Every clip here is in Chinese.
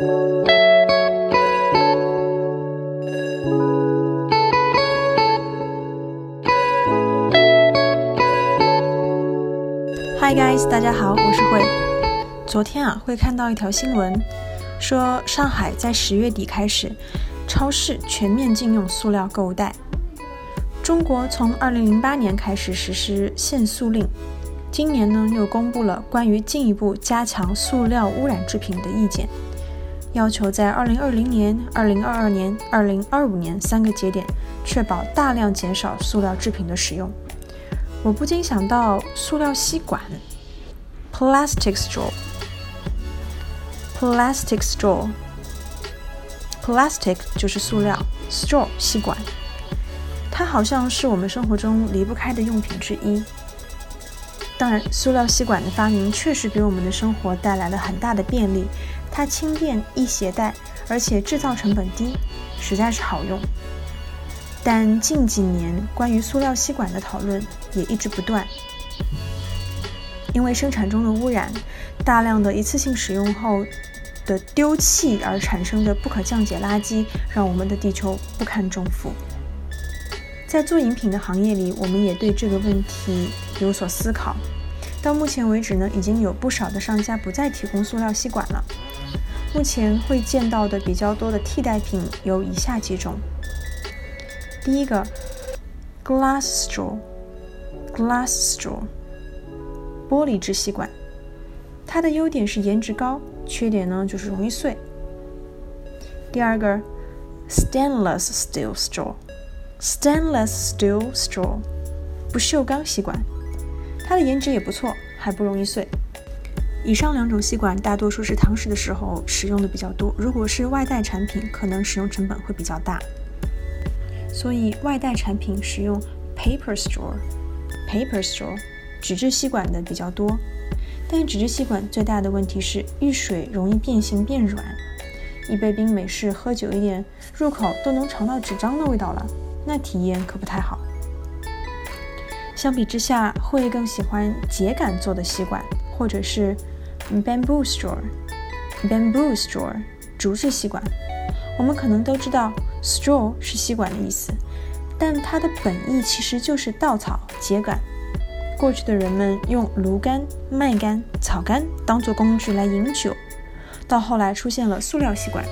Hi guys，大家好，我是慧。昨天啊，会看到一条新闻，说上海在十月底开始，超市全面禁用塑料购物袋。中国从二零零八年开始实施限塑令，今年呢又公布了关于进一步加强塑料污染制品的意见，要求在二零二零年、二零二二年、二零二五年三个节点，确保大量减少塑料制品的使用。我不禁想到塑料吸管，plastic straw，plastic straw，plastic 就是塑料，straw 吸管。它好像是我们生活中离不开的用品之一。当然，塑料吸管的发明确实给我们的生活带来了很大的便利，它轻便易携带，而且制造成本低，实在是好用。但近几年关于塑料吸管的讨论也一直不断，因为生产中的污染、大量的一次性使用后的丢弃而产生的不可降解垃圾，让我们的地球不堪重负。在做饮品的行业里，我们也对这个问题有所思考。到目前为止呢，已经有不少的商家不再提供塑料吸管了。目前会见到的比较多的替代品有以下几种。第一个，glass straw，glass straw，玻璃制吸管。它的优点是颜值高，缺点呢就是容易碎。第二个，stainless steel straw。Stainless steel straw，不锈钢吸管，它的颜值也不错，还不容易碎。以上两种吸管大多数是堂食的时候使用的比较多，如果是外带产品，可能使用成本会比较大。所以外带产品使用 paper straw，paper straw，纸质吸管的比较多。但纸质吸管最大的问题是遇水容易变形变软，一杯冰美式喝久一点，入口都能尝到纸张的味道了。那体验可不太好。相比之下，会更喜欢秸秆做的吸管，或者是 bamboo straw，bamboo straw 竹制吸管。我们可能都知道 straw 是吸管的意思，但它的本意其实就是稻草、秸秆。过去的人们用芦柑、麦柑、草柑当做工具来饮酒，到后来出现了塑料吸管。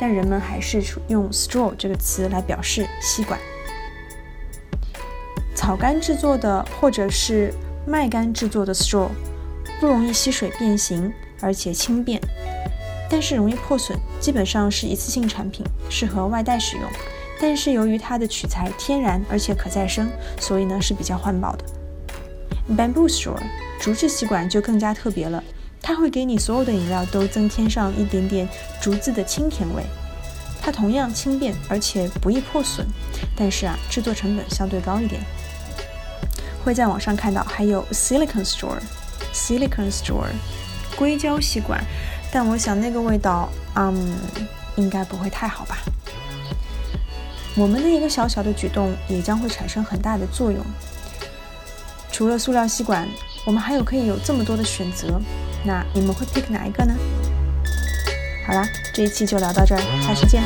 但人们还是用 straw 这个词来表示吸管。草干制作的或者是麦秆制作的 straw 不容易吸水变形，而且轻便，但是容易破损，基本上是一次性产品，适合外带使用。但是由于它的取材天然而且可再生，所以呢是比较环保的。Bamboo straw 竹制吸管就更加特别了。它会给你所有的饮料都增添上一点点竹子的清甜味。它同样轻便，而且不易破损，但是啊，制作成本相对高一点。会在网上看到还有 silicon straw Silicon straw，硅胶吸管，但我想那个味道，嗯，应该不会太好吧。我们的一个小小的举动也将会产生很大的作用。除了塑料吸管，我们还有可以有这么多的选择。那你们会 pick 哪一个呢？好啦，这一期就聊到这儿，下期见。